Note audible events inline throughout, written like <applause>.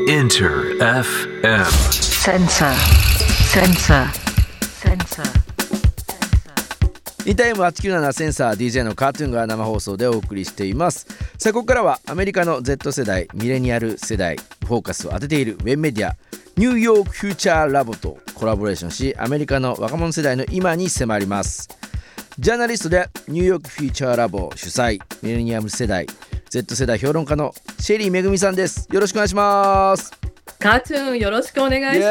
Enter FM. Sensor. Sensor. Sensor. インター M897 センサー DJ のカートゥーンが生放送でお送りしていますさあここからはアメリカの Z 世代ミレニアル世代フォーカスを当てているウェブメディアニューヨークフューチャーラボとコラボレーションしアメリカの若者世代の今に迫りますジャーナリストでニューヨークフューチャーラボ主催ミレニアム世代 Z 世代評論家のシェリーめぐみさんです。よろしくお願いします。カートゥーンよろしくお願いしま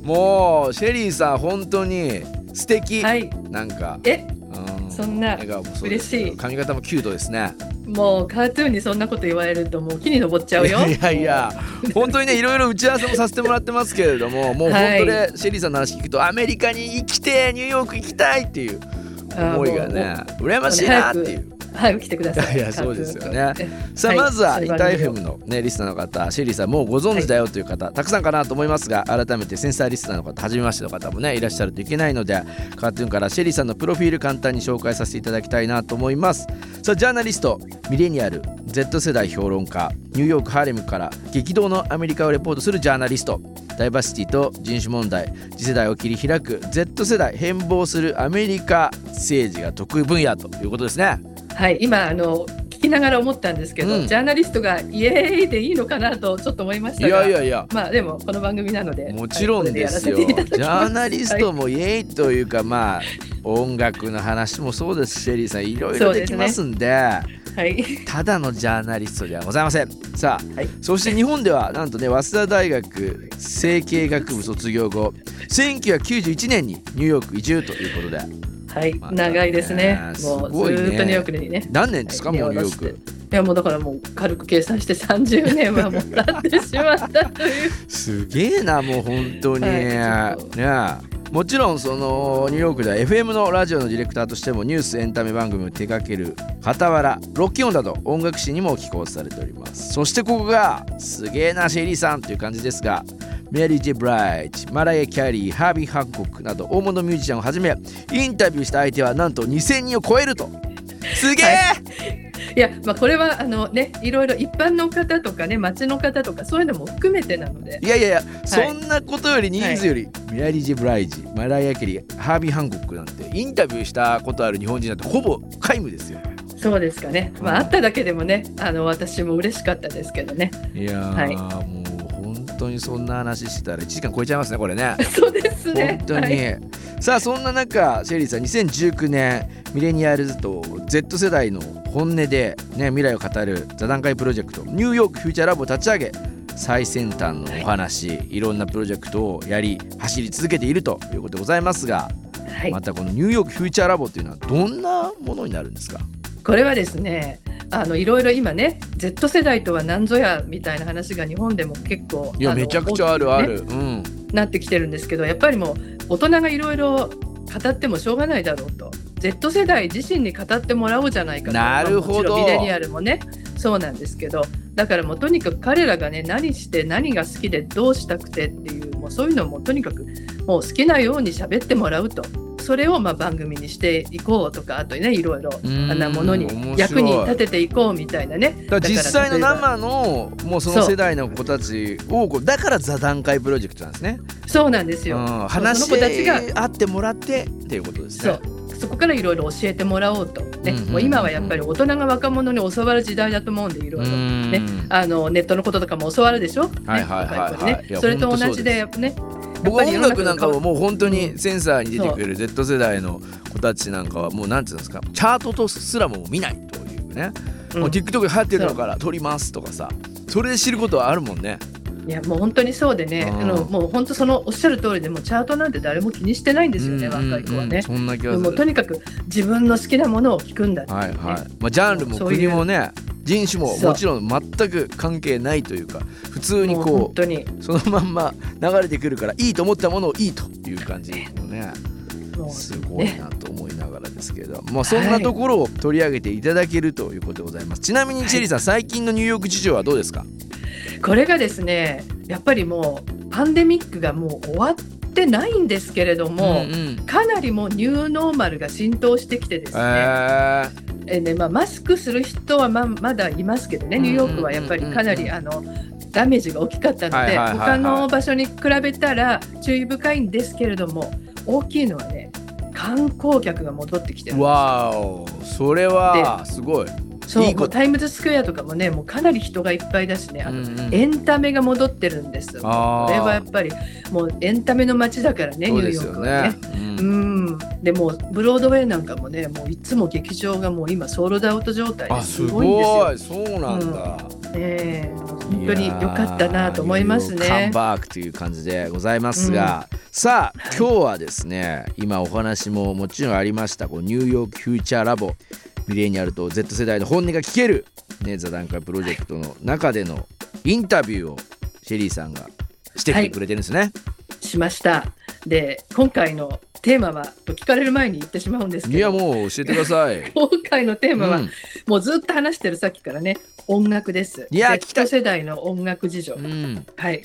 す。もうシェリーさん本当に素敵、はい。なんかえ、うん。そんな嬉しい。髪型もキュートですね。もうカートゥーンにそんなこと言われるともう木に登っちゃうよ。いやいや本当にねいろいろ打ち合わせもさせてもらってますけれども <laughs> もう本当ね、シェリーさんの話聞くとアメリカに行きてえニューヨーク行きたいっていう思いがね羨ましいなっていう。早く来てください。いやそうですよね。さあ、いまずはイタ FM のねリスナーの方シェリーさんもうご存知だよという方、たくさんかなと思いますが改めてセンサーリスナーの方初めましての方もねいらっしゃるといけないのでカートゥーンからシェリーさんのプロフィール簡単に紹介させていただきたいなと思います。さあジャーナリストミレニアル Z 世代評論家ニューヨークハーレムから激動のアメリカをレポートするジャーナリストダイバーシティと人種問題次世代を切り開く Z 世代変貌するアメリカ政治が得意分野ということですねはい、今あの聞きながら思ったんですけど、うん。ジャーナリストがイエーイでいいのかなとちょっと思いましいたが。やいやいや。まあでもこの番組なのでもちろんですよ、はいジャーナリストもイエーイというかまあ音楽の話もそうですしシェリーさんいろいろできますんではい、ただのジャーナリストではございません。さあ、はい。そして日本ではなんとね早稲田大学政経学部卒業後1991年にニューヨーク移住ということではい長いですね。すもうずっとニューヨークにね。何年ですか、はいもうニューヨークいやもうだからもう軽く計算して30年はもう経ってしまったという。<laughs> すげえなもう本当に、はいねもちろんそのニューヨークでは FM のラジオのディレクターとしてもニュースエンタメ番組を手掛ける傍らロッキーオンなど音楽誌にも寄稿されておりますそしてここがすげえなシェリーさんという感じですがメリー・ジェ・ブライチマライア・キャリーハービー・ハンコックなど大物ミュージシャンをはじめインタビューした相手はなんと2000人を超えると。すげえ、い。やまあこれはあのねいろいろ一般の方とかね町の方とかそういうのも含めてなので。いやいやいや、そんなことより人数より、ミラリー・ジェ・ブライジマライア・キャリーハービー・ハンコックなんてインタビューしたことある日本人なんてほぼ皆無ですよ。そうですかね。まあ、うん。会っただけでもね、あの私も嬉しかったですけどね。いやー、はい。もう本当にそんな話してたら1時間超えちゃいますねこれね。<laughs> そうですね。本当に、はい。さあそんな中シェリーさん2019年ミレニアルズと Z 世代の本音で、ね、未来を語る座談会プロジェクトニューヨークフューチャーラボを立ち上げ最先端のお話、い、ろんなプロジェクトをやり走り続けているということでございますが、はい。またこのニューヨークフューチャーラボっていうのはどんなものになるんですか？これはですね、あのいろいろ今ね、Z 世代とは何ぞやみたいな話が日本でも結構いやめちゃくちゃあるある、うん。なってきてるんですけど、やっぱりもう大人がいろいろ語ってもしょうがないだろうと。Z 世代自身に語ってもらおうじゃないかと。なるほど。ミレニアルもねそうなんですけど。だからもうとにかく彼らがね何して何が好きでどうしたくてっていうもうそういうのをもうとにかくもう好きなように喋ってもらうとそれをまあ番組にしていこうとかあとねいろいろあん。んなものに役に立てていこうみたいなねだから実際の生のもうその世代の子たちをだから座談会プロジェクトなんですね。そうなんですよ、うん、話しその子たちが合ってもらってっていうことですね。そう。そこからいろいろ教えてもらおうと、ね。もう今はやっぱり大人が若者に教わる時代だと思うんでいろいろうん。ねあのネットのこととかも教わるでしょ、ね。はいはいはいね。それと同じでね僕は音楽なんかはももう本当にセンサーに出てくる Z 世代の子たちなんかはもうなんていうんですかチャートとすらも見ないというね、もう TikTok で流行ってるのから撮りますとかさそれで知ることはあるもんね。いやもう本当にそうでね、うんあのもう本当そのおっしゃる通りでもうチャートなんて誰も気にしてないんですよね、うんうんうん若い子はね。そんな気がすもうとる。にかく自分の好きなものを聞くんだって、はいはい。まあジャンルも国もね人種ももちろん全く関係ないというか普通にこうそのまんま流れてくるからいいと思ったものをいいという感じのねすごいなと思いながらですけど、まあそんなところを取り上げていただけるということでございます。ちなみにチェリーさん、最近のニューヨーク事情はどうですか？これがですねやっぱりもうパンデミックがもう終わってないんですけれども、うんうん。かなりもうニューノーマルが浸透してきてですね、ええーねまあ、マスクする人はままだいますけどね、ニューヨークはやっぱりかなりあのダメージが大きかったので、他の場所に比べたら注意深いんですけれども、大きいのはね、観光客が戻ってきてるんですよ。わお。それはすごい。そういいタイムズスクエアとかもね、もうかなり人がいっぱいだしね、あとうんうん。エンタメが戻ってるんです。これはやっぱりもうエンタメの街だからね、ニューヨークはねね。うん。うん、でもうブロードウェイなんかもねもういつも劇場がもう今ソールドアウト状態ですあすごいんですよ。ごい。そうなんだ、ええ。本当に良かったなと思いますカムね。バークという感じでございますが、さあ今日はですね今お話ももちろんありました。こうニューヨークフューチャーラボミレニアルと Z 世代の本音が聞ける、ね、座談会プロジェクトの中でのインタビューをシェリーさんがしてきてくれてるんですね。しました。で今回のテーマはと聞かれる前に言ってしまうんですい、けどやもう教えてください。<laughs> 今回のテーマは、うんもうずっと話してるさっきからね音楽です。いや Z 世代の音楽事情。うんはい。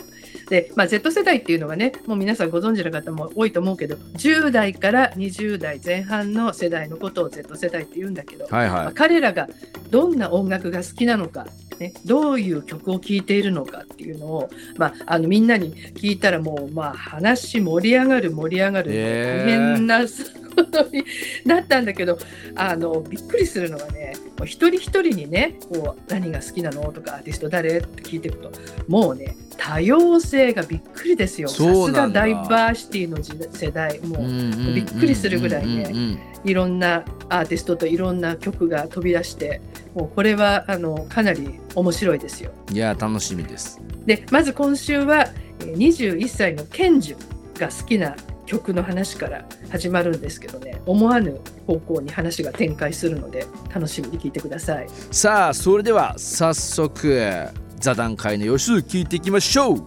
で、まあ、Z 世代っていうのはね、もう皆さんご存知の方も多いと思うけど、10代から20代前半の世代のことを Z 世代って言うんだけど、はいまあはい。彼らがどんな音楽が好きなのか、ね、どういう曲を聴いているのかっていうのを、まあ、あのみんなに聞いたらもう、まあ、話盛り上がる盛り上がる、大変なことに。なったんだけどあのびっくりするのはねもう一人一人にねこう何が好きなのとかアーティスト誰？って聞いていくともうね多様性がびっくりですよ。さすがダイバーシティの時世代もうびっくりするぐらいねいろんなアーティストといろんな曲が飛び出してもうこれはあのかなり面白いですよ。うんいや楽しみです。でまず今週はえー21歳のケンジュが好きな曲の話から始まるんですけどね思わぬ方向に話が展開するので楽しみに聞いてください。さあそれでは早速座談会の様子聞いていきましょう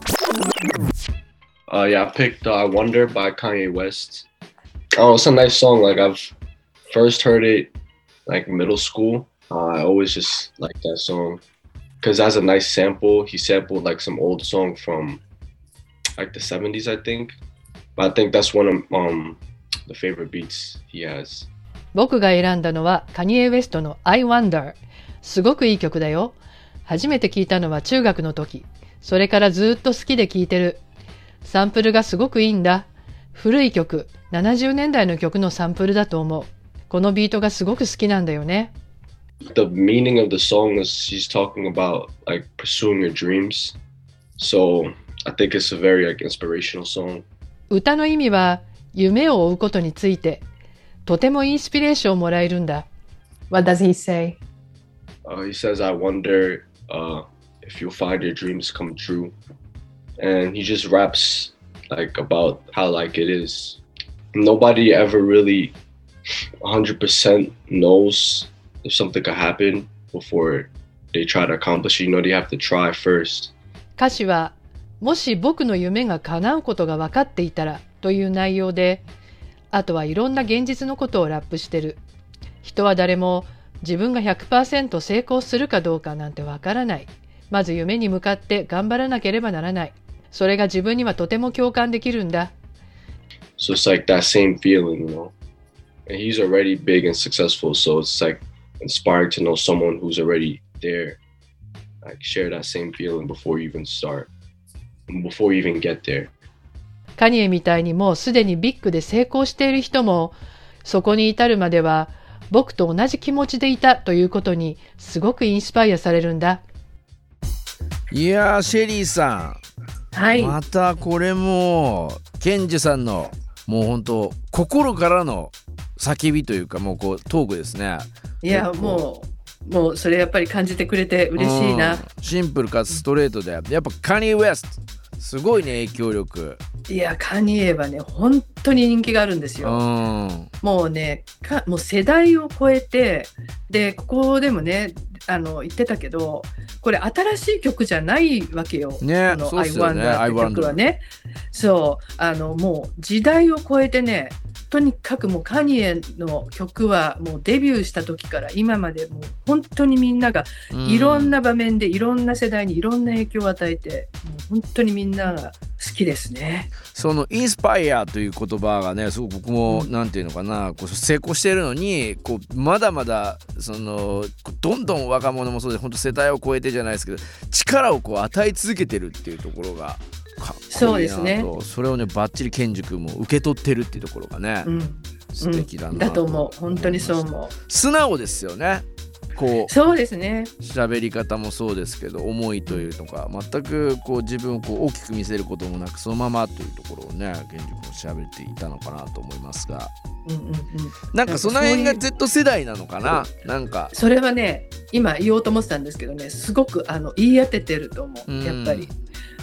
Uh, yeah, I picked uh, "I Wonder" by Kanye West. Oh, it's a nice song. Like I've first heard it like middle school. Uh, I always just like that song because it has a nice sample. He sampled like some old song from like the '70s, I think. But I think that's one of um the favorite beats he has. 僕が選んだのはカニエ・ウェストの I Wonder。すごくいい曲だよ。初めて聞いたのは中学の時。それからずっと好きで聴いてる。サンプルがすごくいいんだ。古い曲、70年代の曲のサンプルだと思う。このビートがすごく好きなんだよね。The meaning of the song is she's talking about like pursuing your dreams. So I think it's a very like inspirational song. 歌の意味は夢を追うことについて、とてもインスピレーションをもらえるんだ。What does he say? Uh, he says, I wonder uh, if you'll find your dreams come true. And he just raps like about how like it is. Nobody ever really 100% knows if something could happen before they try to accomplish it. You know, they have to try first. 歌詞は、もし僕の夢が叶うことが分かっていたらという内容で、あとはいろんな現実のことをラップしてる。人は誰も自分が100%成功するかどうかなんてわからない。まず夢に向かって頑張らなければならない。それが自分にはとても共感できるんだ。So it's like that same feeling, you know. And he's already big and successful, so it's like inspiring to know someone who's already there. Like share that same feeling before you even start, before you even get there. カニエみたいにもうすでにビッグで成功している人も、そこに至るまでは僕と同じ気持ちでいたということにすごくインスパイアされるんだ。いやーシェリーさはい、んまたこれもケンジさんのもう本当心からの叫びというかもうこうトークですねいやもうもうそれやっぱり感じてくれて嬉しいな。うんシンプルかつストレートでやっぱカニエ・ウエストすごいね影響力いやカニエはね本当に人気があるんですうよ。んもうねかもう世代を超えてでここでもねあの言ってたけどこれ新しい曲じゃないわけよ。ねこの I Wonder って曲はね。そうあのもう時代を超えてねとにかくもうカニエの曲はもうデビューした時から今までもう本当にみんながいろんなな場面でいろんな世代にいろんな影響を与えてもう本当にみんながきですね。そのインスパイアという言葉がねすごく僕もなんていうのかなこう成功してるのにこうまだまだそのどんどん若者もそうで本当世代を超えてじゃないですけど力をこう与え続けてるっていうところがかっこいいそうですね。それをねバッチリケンジ君も受け取ってるっていうところがね、うん、素敵だな、う。ん。だと思う。本当にそう思う。素直ですよね。こうそうですね。喋り方もそうですけど思いというのが全くこう自分をこう大きく見せることもなくそのままというところをね現実も喋っていたのかなと思いますが。うんうんうん。なんかその辺が Z 世代なのかな？なんか。それはね今言おうと思ってたんですけどねすごくあの言い当ててると思う。んうやっぱり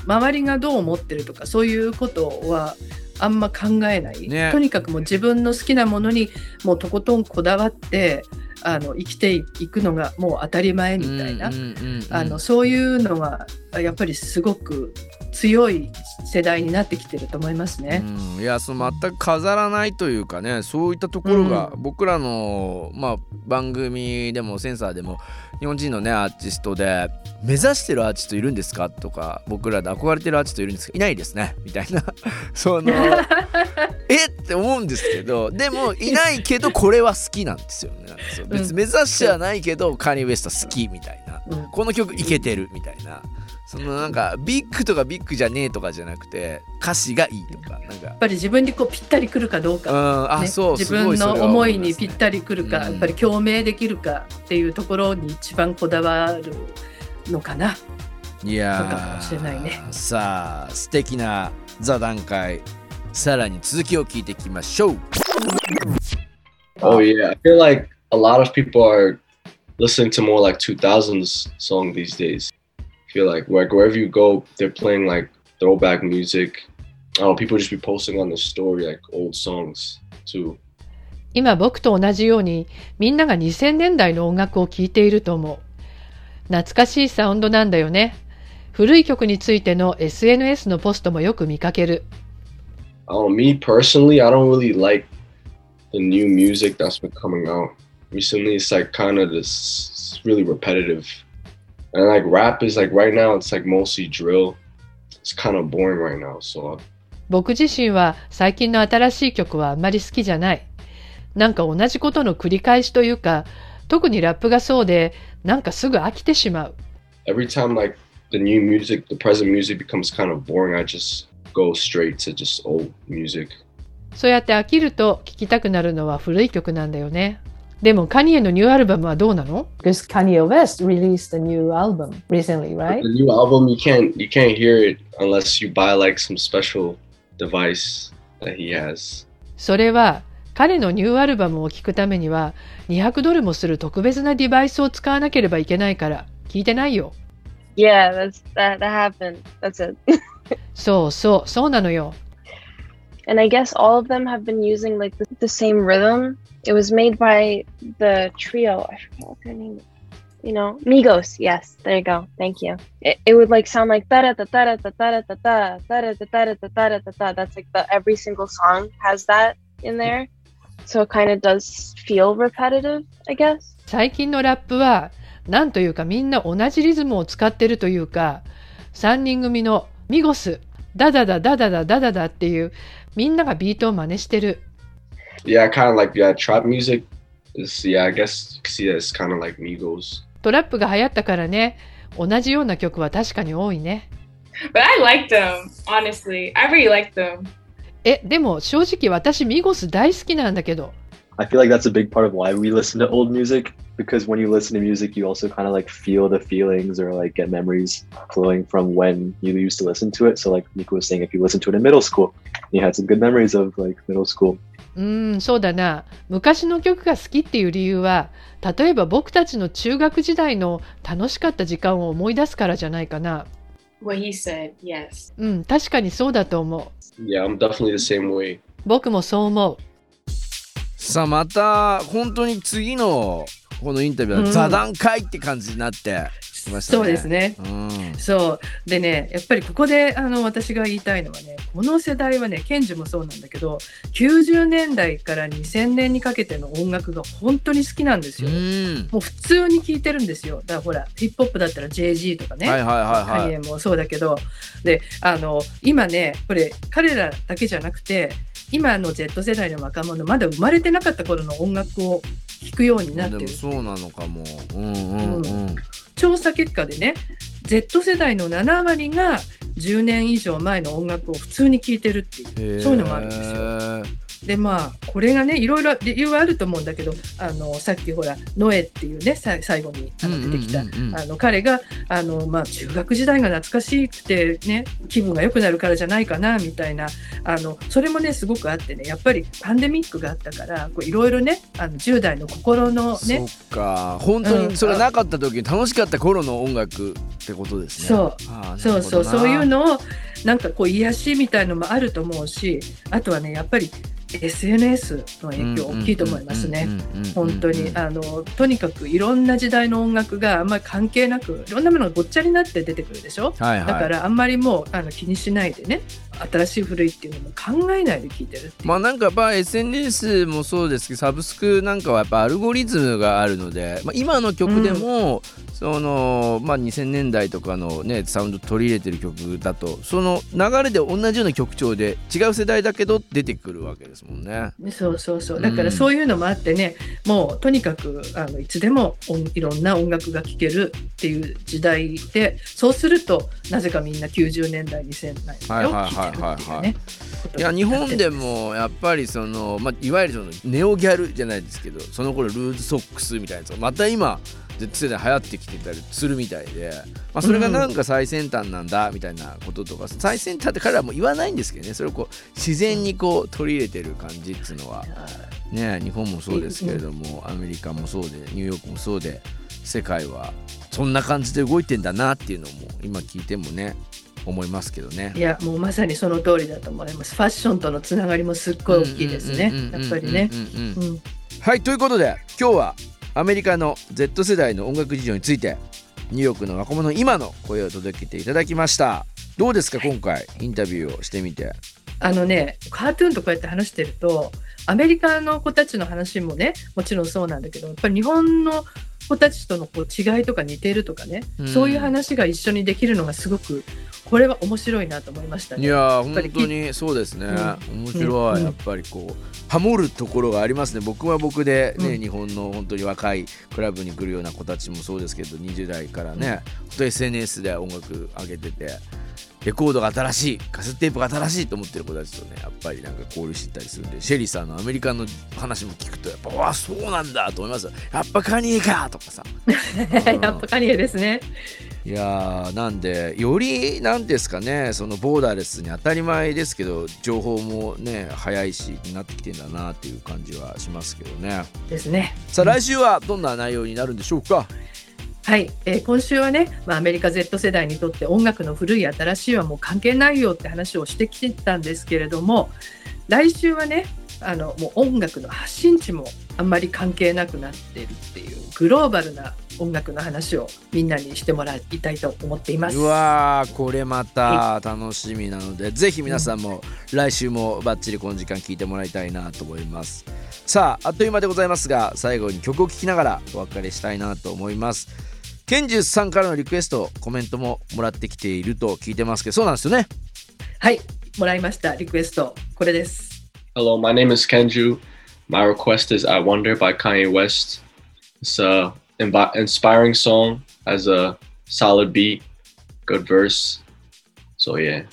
周りがどう思ってるとかそういうことはあんま考えない、ね。とにかくもう自分の好きなものにもうとことんこだわってあの生きていくのがもう当たり前みたいな、そういうのがやっぱりすごく強い世代になってきてると思いますね。うん、いやその全く飾らないというかねそういったところがう僕らの、まあ、番組でもセンサーでも日本人のねアーティストで目指してるアーティストいるんですか？とか僕らで憧れてるアーティストいるんですかいないですねみたいな。<laughs> その <laughs> え？って思うんですけどでもいないけどこれは好きなんですよね。別に目指してはないけどカーニー・ウエスト好きみたいな。うん。この曲いけてるみたいなそのなんかビッグとかビッグじゃねえとかじゃなくて歌詞がいいとかなんか。やっぱり自分にこうぴったりくるかどううんか、あ、ね。そう自分の思いにぴったりくるか、うん。やっぱり共鳴できるかっていうところに一番こだわるのかな。いやそうかもしれないね。ーさあ素敵な座談会さらに続きを聞いていきましょう。Oh yeah, I feel like a lot of people are listening to more like 2000s song these days. Feel like like wherever you go, they're playing like throwback music. Know, people just be posting on the story like old songs too. 今僕と同じようにみんなが2000年代の音楽を聴いていると思う。懐かしいサウンドなんだよね。古い曲についての SNS のポストもよく見かける。Know, me personally, I don't really like the new music that's been coming out recently. It's like kind of this really repetitive, and like rap is like right now, it's like mostly drill. It's kind of boring right now. So 僕自身は最近の新しい曲はあんまり好きじゃない。なんか同じことの繰り返しというか、特にラップがそうで、なんかすぐ飽きてしまう。every time like the new music, the present music becomes kind of boring, I just go straight to just old music. そうやって飽きると聴きたくなるのは古い曲なんだよね。でもカニエのニューアルバムはどうなの Because Kanye West released a new album recently, right? The new album, you can't you can't hear it unless you buy like some special device that he has. それは彼のニューアルバムを聴くためには200ドルもする特別なデバイスを使わなければいけないから聞いてないよ。Yeah, that's that that happened. That's it. そうそう、そうなのよ。and I guess all of them have been using like the, the same rhythm. It was made by the trio. I forget what their name is. You know, Migos. Yes, there you go. Thank you. It, it would like sound like da da da da da da da da da da da da da da da da da. That's like the every single song has that in there. So it kind of does feel repetitive, I guess. 最近のラップはなんというかみんな同じリズムを使ってるというか3人組のミゴスダダダダダダダダダっていうみんながビートを真似してる Yeah, kind of like yeah, trap music is yeah. I guess you can see that it's kind of like Migos. トラップが流行ったからね同じような曲は確かに多いね But I liked them, honestly. I really liked them. えでも正直私ミゴス大好きなんだけど I feel like that's a big part of why we listen to old music because when you listen to music, you also kind of like feel the feelings or like get memories flowing from when you used to listen to it. So, like Nico was saying, if you listened to it in middle school, you had some good memories of like middle school. うーんそうだな。昔の曲が好きっていう理由は例えば僕たちの中学時代の楽しかった時間を思い出すからじゃないかな。What he said, yes. うん確かにそうだと思う。Yeah, I'm definitely the same way. 僕もそう思う。さあまた本当に次のこのインタビューはうん。座談会って感じになって、きましたね。そうですね。うん。そうでねやっぱりここであの私が言いたいのはねこの世代はねケンジもそうなんだけど90年代から2000年にかけての音楽が本当に好きなんですよ。うん。もう普通に聴いてるんですよ。だからほらヒップホップだったら JG とかね、はいはいはいはいもそうだけどであの今ねこれ彼らだけじゃなくて今の Z 世代の若者まだ生まれてなかった頃の音楽を聴くようになってるでもそうなのかも。うんうんうん。調査結果でね Z 世代の7割が10年以上前の音楽を普通に聴いてるっていうそういうのもあるんですよ。でまあこれがねいろいろ理由はあると思うんだけどあのさっきほらノエっていうねさ最後にあの出てきた、うんうん。うんうんあの彼があの、まあ、中学時代が懐かしくてね気分が良くなるからじゃないかなみたいなあのそれもねすごくあってねやっぱりパンデミックがあったからこういろいろねあの10代の心のねそっか。本当にそれなかった時に楽しかった頃の音楽ってことですね。そう。そうそう。そういうのをなんかこう癒しみたいのもあると思うしあとはねやっぱり SNS の影響大きいと思いますね。本当にあのとにかくいろんな時代の音楽があんまり関係なくいろんなものがごっちゃになって出てくるでしょ、はいはいだからあんまりもうあの気にしないでね新しい古いっていうのも考えないで聴いてるまあなんかやっぱ SNS もそうですけどサブスクなんかはやっぱアルゴリズムがあるので、まあ、今の曲でも、そのまあ2000年代とかのねサウンド取り入れてる曲だとその流れで同じような曲調で違う世代だけど出てくるわけですもんね。そうそうそう。だからそういうのもあってね、もうとにかくあのいつでも音いろんな音楽が聴けるっていう時代でそうするとなぜかみんな90年代2000年代をはいはいいい。や日本でもやっぱりその、まあ、いわゆるそのネオギャルじゃないですけどその頃ルーズソックスみたいなやつがまた今 Z 世代流行ってきてたりするみたいで、まあ、それがなんか最先端なんだみたいなこととか、最先端って彼らも言わないんですけどねそれをこう自然にこう取り入れてる感じっていうのはね日本もそうですけれどもアメリカもそうでニューヨークもそうで世界はそんな感じで動いてんだなっていうのも今聞いてもね思いますけどね。いやもうまさにその通りだと思います。ファッションとのつながりもすっごい大きいですね。やっぱりね。うんはいということで今日はアメリカの Z 世代の音楽事情についてニューヨークの若者の今の声を届けていただきましたどうですか今回インタビューをしてみてあのねカートゥーンとこうやって話してるとアメリカの子たちの話もねもちろんそうなんだけどやっぱり日本の子たちとのこう違いとか似てるとかね、うんそういう話が一緒にできるのがすごくこれは面白いなと思いましたね。いや本当にそうですね、うん。面白い、うん。やっぱりこうハモるところがありますね。僕は僕でね、うん。日本の本当に若いクラブに来るような子たちもそうですけど20代からね、本当 SNS で音楽上げててレコードが新しいカセットテープが新しいと思ってる子たちとねやっぱりなんか交流してたりするんでシェリーさんのアメリカの話も聞くとやっぱわあそうなんだと思いますよ <laughs> やっぱカニエかとかさやっぱカニエですね。いやーなんでよりなんですかねそのボーダーレスに当たり前ですけど情報もね早いしになってきてんだなっていう感じはしますけどねですね。さあ来週はどんな内容になるんでしょうか？はい、えー今週はね、まあ、アメリカ Z 世代にとって音楽の古い新しいはもう関係ないよって話をしてきてたんですけれども来週はねあのもう音楽の発信地もあんまり関係なくなっているっていうグローバルな音楽の話をみんなにしてもらいたいと思っています。うわーこれまた楽しみなのでぜひ皆さんも来週もバッチリこの時間聞いてもらいたいなと思いますさああっという間でございますが最後に曲を聴きながらお別れしたいなと思いますケンジュスさんからのリクエストコメントももらってきていると聞いてますけどそうなんですよねはい、もらいましたリクエストこれです。Hello, my name is Kenju. My request is I Wonder by Kanye West. It's a invi- inspiring song, has a solid beat, good verse. So yeah.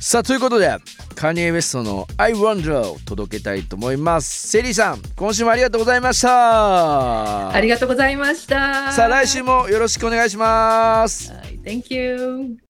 さあということでカニエ・ウェストの「I Wonder」を届けたいと思いますセリーさん今週もありがとうございましたありがとうございました。さあ来週もよろしくお願いします Thank you.